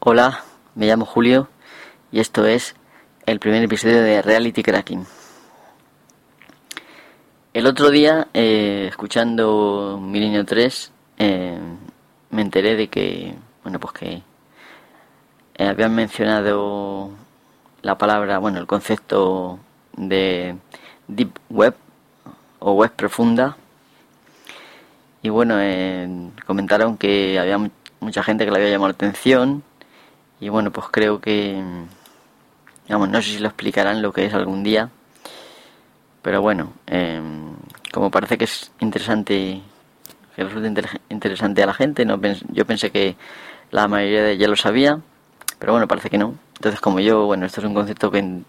Hola, me llamo Julio y esto es el primer episodio de Reality Cracking. El otro día, eh, escuchando Milenio 3, eh, me enteré de que, bueno, pues que eh, habían mencionado la palabra, bueno, el concepto de Deep Web o web profunda. Y bueno, comentaron que había mucha gente que le había llamado la atención y bueno, pues creo que, digamos, no sé si lo explicarán lo que es algún día, pero bueno, em, como parece que es interesante, que resulta interesante a la gente, no yo pensé que la mayoría de ya lo sabía, pero bueno, parece que no. Entonces, como yo, bueno, esto es un concepto que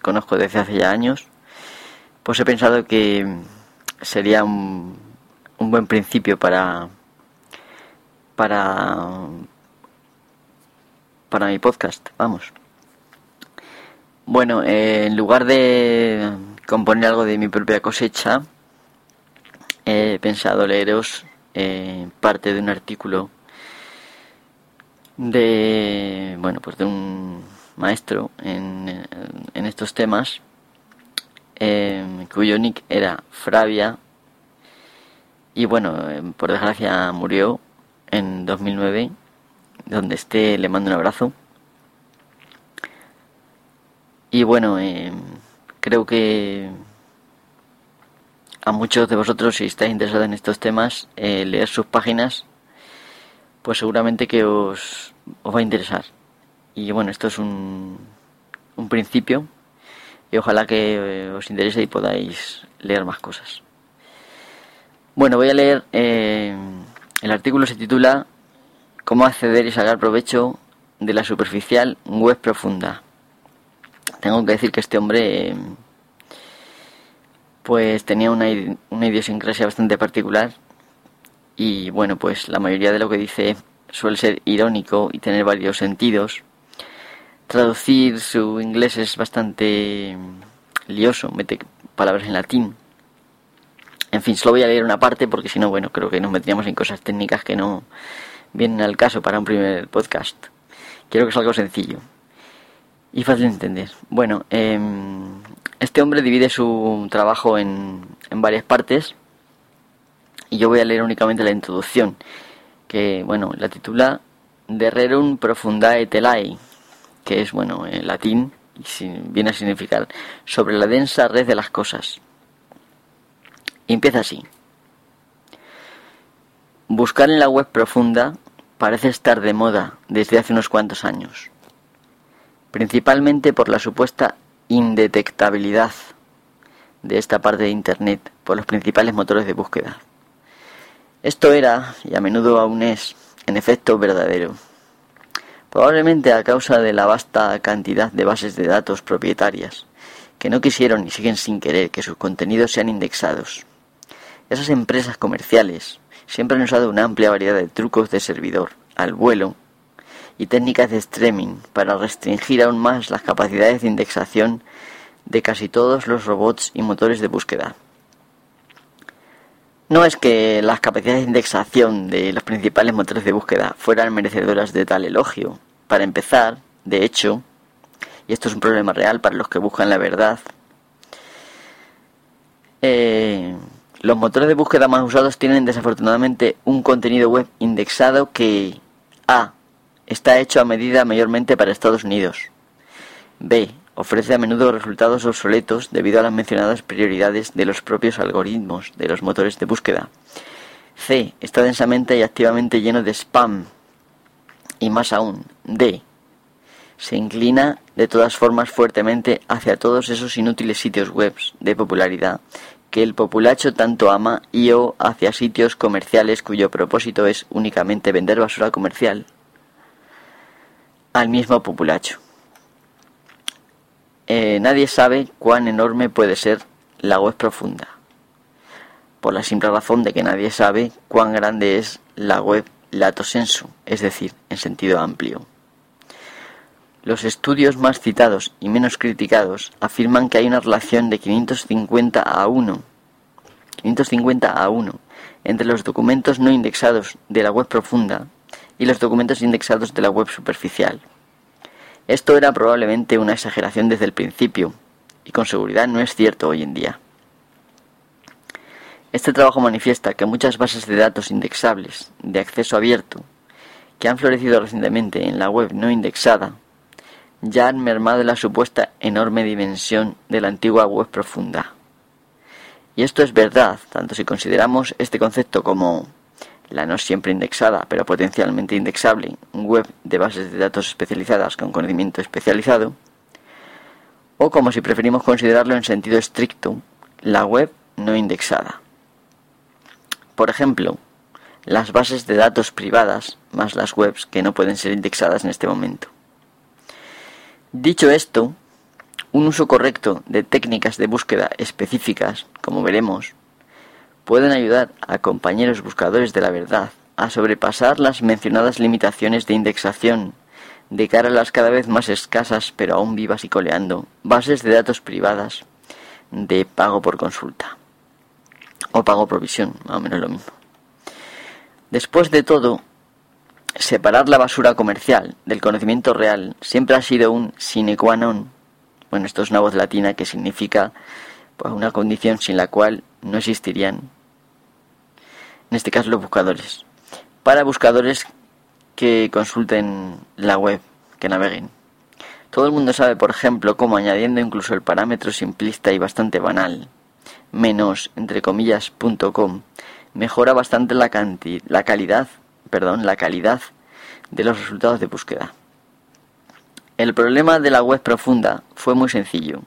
conozco desde hace ya años, pues he pensado que sería un, un buen principio para para para mi podcast, vamos. Bueno, eh, en lugar de componer algo de mi propia cosecha, he pensado leeros eh, parte de un artículo de, bueno, pues de un maestro en, en estos temas, eh, cuyo nick era Fravia, y bueno, por desgracia murió en 2009 donde esté le mando un abrazo. Y bueno, eh, creo que a muchos de vosotros, si estáis interesados en estos temas, eh, leer sus páginas, pues seguramente que os, os va a interesar. Y bueno, esto es un, un principio y ojalá que eh, os interese y podáis leer más cosas. Bueno, voy a leer, el artículo se titula cómo acceder y sacar provecho de la superficial web profunda. Tengo que decir que este hombre pues tenía una, una idiosincrasia bastante particular y bueno pues la mayoría de lo que dice suele ser irónico y tener varios sentidos. Traducir su inglés es bastante lioso, mete palabras en latín. En fin, solo voy a leer una parte porque si no, bueno, creo que nos meteríamos en cosas técnicas que no, vienen al caso para un primer podcast. Quiero que sea algo sencillo y fácil de entender. Bueno, em, este hombre divide su trabajo en, en varias partes y yo voy a leer únicamente la introducción, que, bueno, la titula De Rerum Profundae Telai, que es, bueno, en latín y viene a significar sobre la densa red de las cosas. Y empieza así. Buscar en la web profunda parece estar de moda desde hace unos cuantos años, principalmente por la supuesta indetectabilidad de esta parte de Internet por los principales motores de búsqueda. Esto era, y a menudo aún es, en efecto verdadero, probablemente a causa de la vasta cantidad de bases de datos propietarias, que no quisieron y siguen sin querer que sus contenidos sean indexados. Esas empresas comerciales, siempre han usado una amplia variedad de trucos de servidor, al vuelo y técnicas de streaming para restringir aún más las capacidades de indexación de casi todos los robots y motores de búsqueda. No es que las capacidades de indexación de los principales motores de búsqueda fueran merecedoras de tal elogio. Para empezar, de hecho, y esto es un problema real para los que buscan la verdad, eh, los motores de búsqueda más usados tienen desafortunadamente un contenido web indexado que A. Está hecho a medida mayormente para Estados Unidos. B. Ofrece a menudo resultados obsoletos debido a las mencionadas prioridades de los propios algoritmos de los motores de búsqueda. C. Está densamente y activamente lleno de spam. Y más aún, D. Se inclina de todas formas fuertemente hacia todos esos inútiles sitios web de popularidad que el populacho tanto ama y o hacia sitios comerciales cuyo propósito es únicamente vender basura comercial al mismo populacho. Eh, nadie sabe cuán enorme puede ser la web profunda, por la simple razón de que nadie sabe cuán grande es la web lato sensu, es decir, en sentido amplio. Los estudios más citados y menos criticados afirman que hay una relación de 550 a 1, 550 a 1 entre los documentos no indexados de la web profunda y los documentos indexados de la web superficial. Esto era probablemente una exageración desde el principio, y con seguridad no es cierto hoy en día. Este trabajo manifiesta que muchas bases de datos indexables de acceso abierto que han florecido recientemente en la web no indexada ya han mermado la supuesta enorme dimensión de la antigua web profunda. Y esto es verdad, tanto si consideramos este concepto como la no siempre indexada, pero potencialmente indexable, web de bases de datos especializadas con conocimiento especializado, o como si preferimos considerarlo en sentido estricto, la web no indexada. Por ejemplo, las bases de datos privadas más las webs que no pueden ser indexadas en este momento. Dicho esto, un uso correcto de técnicas de búsqueda específicas, como veremos, pueden ayudar a compañeros buscadores de la verdad a sobrepasar las mencionadas limitaciones de indexación de cara a las cada vez más escasas pero aún vivas y coleando bases de datos privadas de pago por consulta o pago provisión, más o menos lo mismo. Después de todo, separar la basura comercial del conocimiento real siempre ha sido un sine qua non. Bueno, esto es una voz latina que significa pues, una condición sin la cual no existirían, en este caso los buscadores. Para buscadores que consulten la web, que naveguen. Todo el mundo sabe, por ejemplo, cómo añadiendo incluso el parámetro simplista y bastante banal, menos, entre comillas, .com, mejora bastante la calidad, perdón, la calidad de los resultados de búsqueda. El problema de la web profunda fue muy sencillo.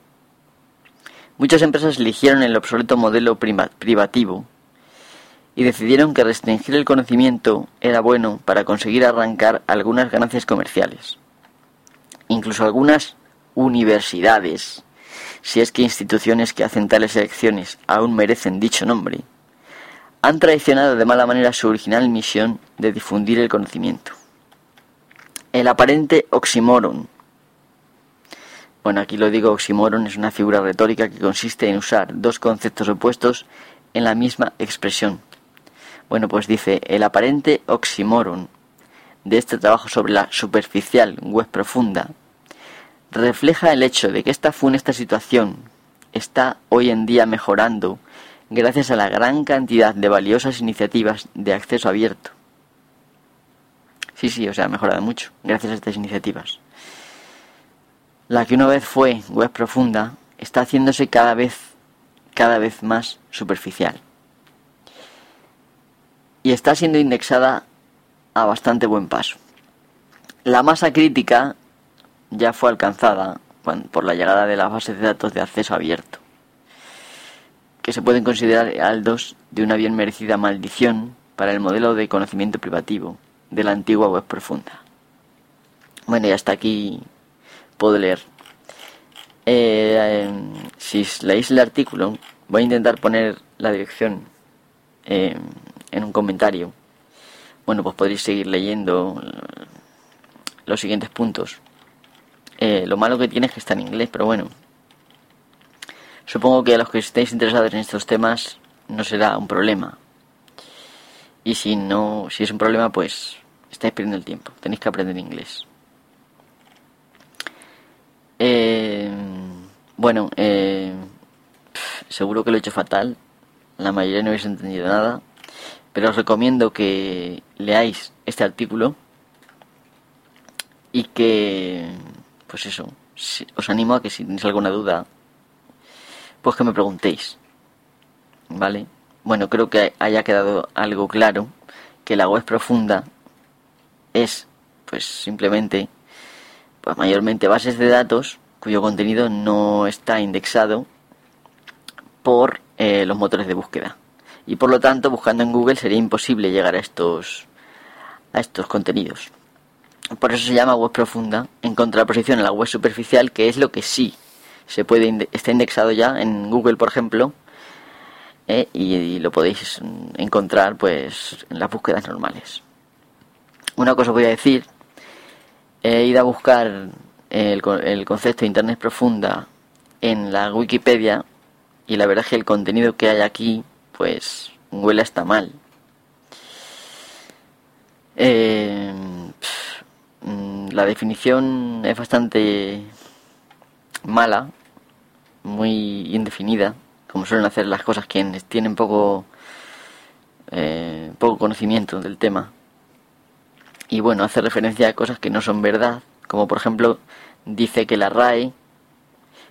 Muchas empresas eligieron el obsoleto modelo privativo y decidieron que restringir el conocimiento era bueno para conseguir arrancar algunas ganancias comerciales. Incluso algunas universidades si es que instituciones que hacen tales elecciones aún merecen dicho nombre, han traicionado de mala manera su original misión de difundir el conocimiento. El aparente oxímoron. Bueno, aquí lo digo, oxímoron es una figura retórica que consiste en usar dos conceptos opuestos en la misma expresión. Bueno, pues dice, el aparente oxímoron de este trabajo sobre la superficial web profunda refleja el hecho de que esta funesta situación está hoy en día mejorando gracias a la gran cantidad de valiosas iniciativas de acceso abierto. Sí, sí, o sea, ha mejorado mucho gracias a estas iniciativas. La que una vez fue web profunda está haciéndose cada vez cada vez más superficial. Y está siendo indexada a bastante buen paso. La masa crítica ya fue alcanzada por la llegada de las bases de datos de acceso abierto, que se pueden considerar aldos de una bien merecida maldición para el modelo de conocimiento privativo de la antigua web profunda. Bueno, y hasta aquí puedo leer. Eh, si leéis el artículo, voy a intentar poner la dirección eh, en un comentario. Bueno, pues podréis seguir leyendo los siguientes puntos. Eh, lo malo que tiene es que está en inglés, pero bueno. Supongo que a los que estéis interesados en estos temas no será un problema. Y si no, si es un problema, pues estáis perdiendo el tiempo. Tenéis que aprender inglés. Eh, bueno, eh, seguro que lo he hecho fatal. La mayoría no habéis entendido nada. Pero os recomiendo que leáis este artículo y que pues eso, os animo a que si tenéis alguna duda, pues que me preguntéis. ¿Vale? Bueno, creo que haya quedado algo claro, que la web profunda es, pues simplemente, pues mayormente bases de datos cuyo contenido no está indexado por eh, los motores de búsqueda. Y por lo tanto, buscando en Google sería imposible llegar a estos, a estos contenidos. Por eso se llama web profunda, en contraposición a la web superficial, que es lo que sí se puede está indexado ya en Google, por ejemplo, eh, y, lo podéis encontrar pues en las búsquedas normales. Una cosa voy a decir, he ido a buscar el, el concepto de Internet profunda en la Wikipedia y la verdad es que el contenido que hay aquí pues huele hasta mal. Eh, la definición es bastante mala, muy indefinida, como suelen hacer las cosas quienes tienen poco, eh, poco conocimiento del tema. Y bueno, hace referencia a cosas que no son verdad, como por ejemplo dice que la RAE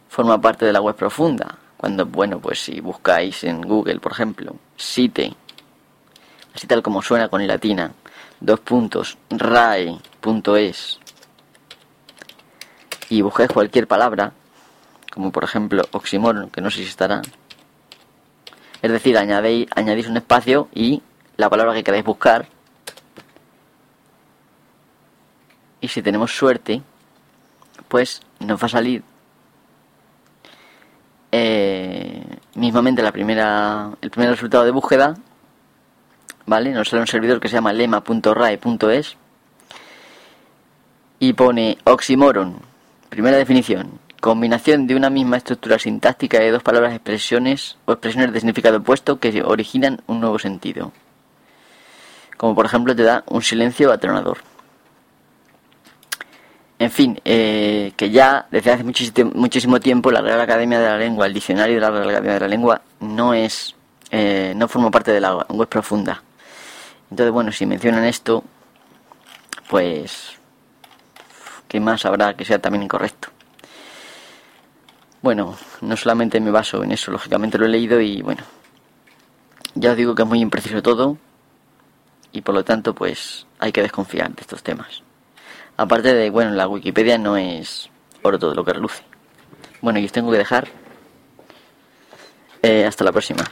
forma parte de la web profunda, cuando, bueno, pues si buscáis en Google, por ejemplo, site, así tal como suena con latina, dos puntos, rae.es, y buscáis cualquier palabra, como por ejemplo oxímoron, que no sé si estará, es decir, añadéis, añadís un espacio y la palabra que queráis buscar, y si tenemos suerte, pues nos va a salir eh, mismamente la primera, el primer resultado de búsqueda, ¿vale? Nos sale un servidor que se llama lema.rae.es y pone oxímoron, primera definición, combinación de una misma estructura sintáctica de dos palabras, expresiones o expresiones de significado opuesto que originan un nuevo sentido. Como por ejemplo te da un silencio atronador. En fin, eh, que ya desde hace muchísimo tiempo la Real Academia de la Lengua, el diccionario de la Real Academia de la Lengua, no es, eh, no forma parte de la web profunda. Entonces, bueno, si mencionan esto, pues, ¿qué más habrá que sea también incorrecto? Bueno, no solamente me baso en eso, lógicamente lo he leído y bueno, ya os digo que es muy impreciso todo y por lo tanto, pues, hay que desconfiar de estos temas. Aparte de, bueno, la Wikipedia no es oro todo lo que reluce. Bueno, y os tengo que dejar. Eh, hasta la próxima.